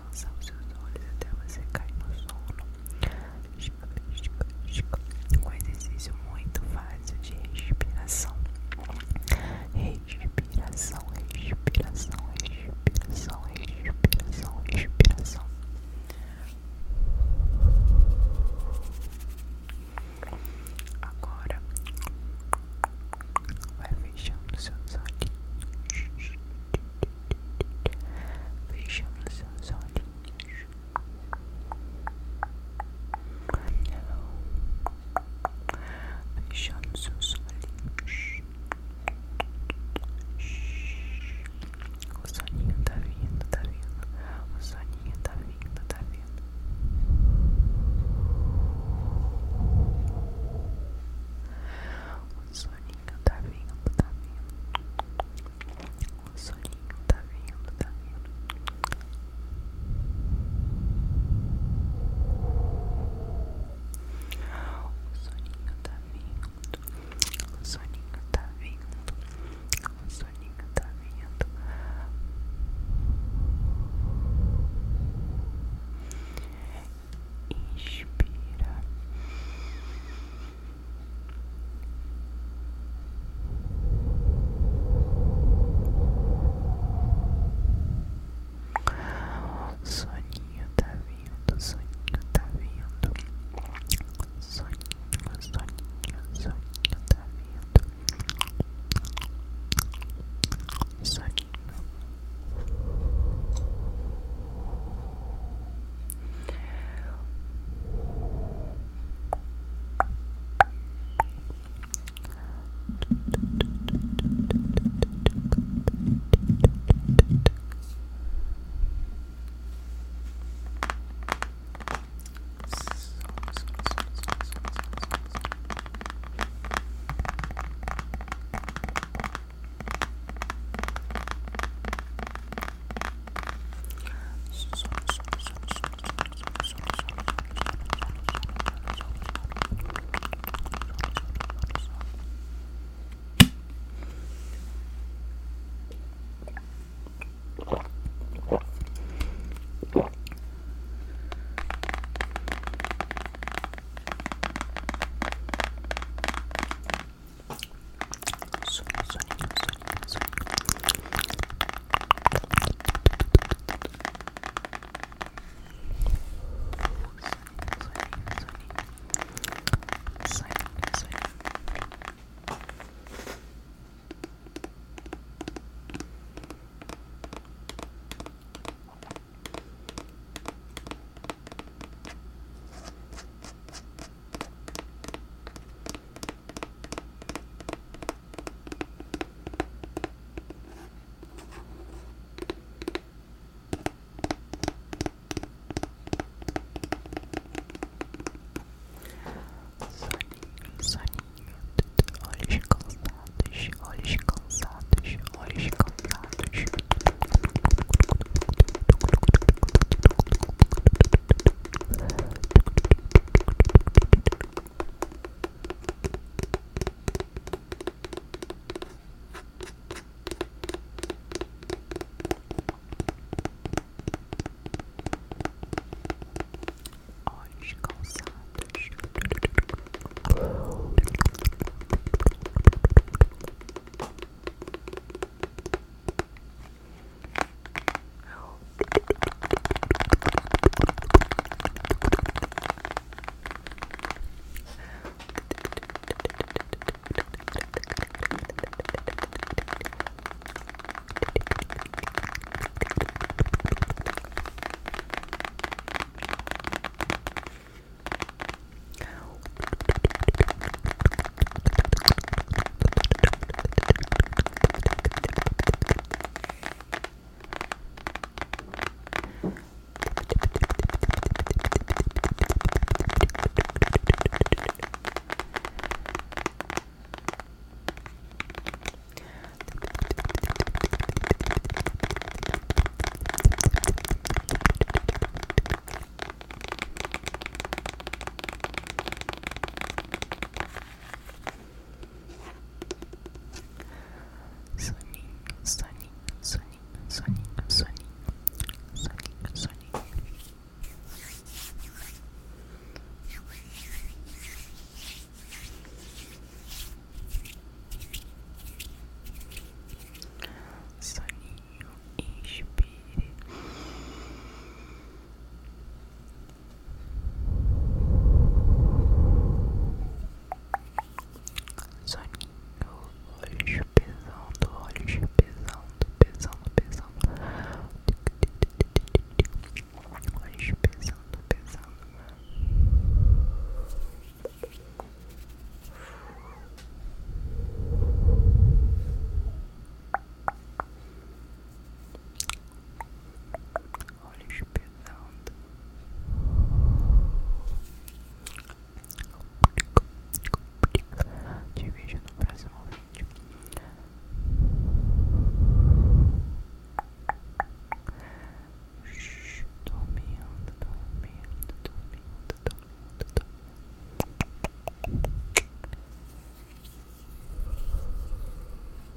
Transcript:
goes.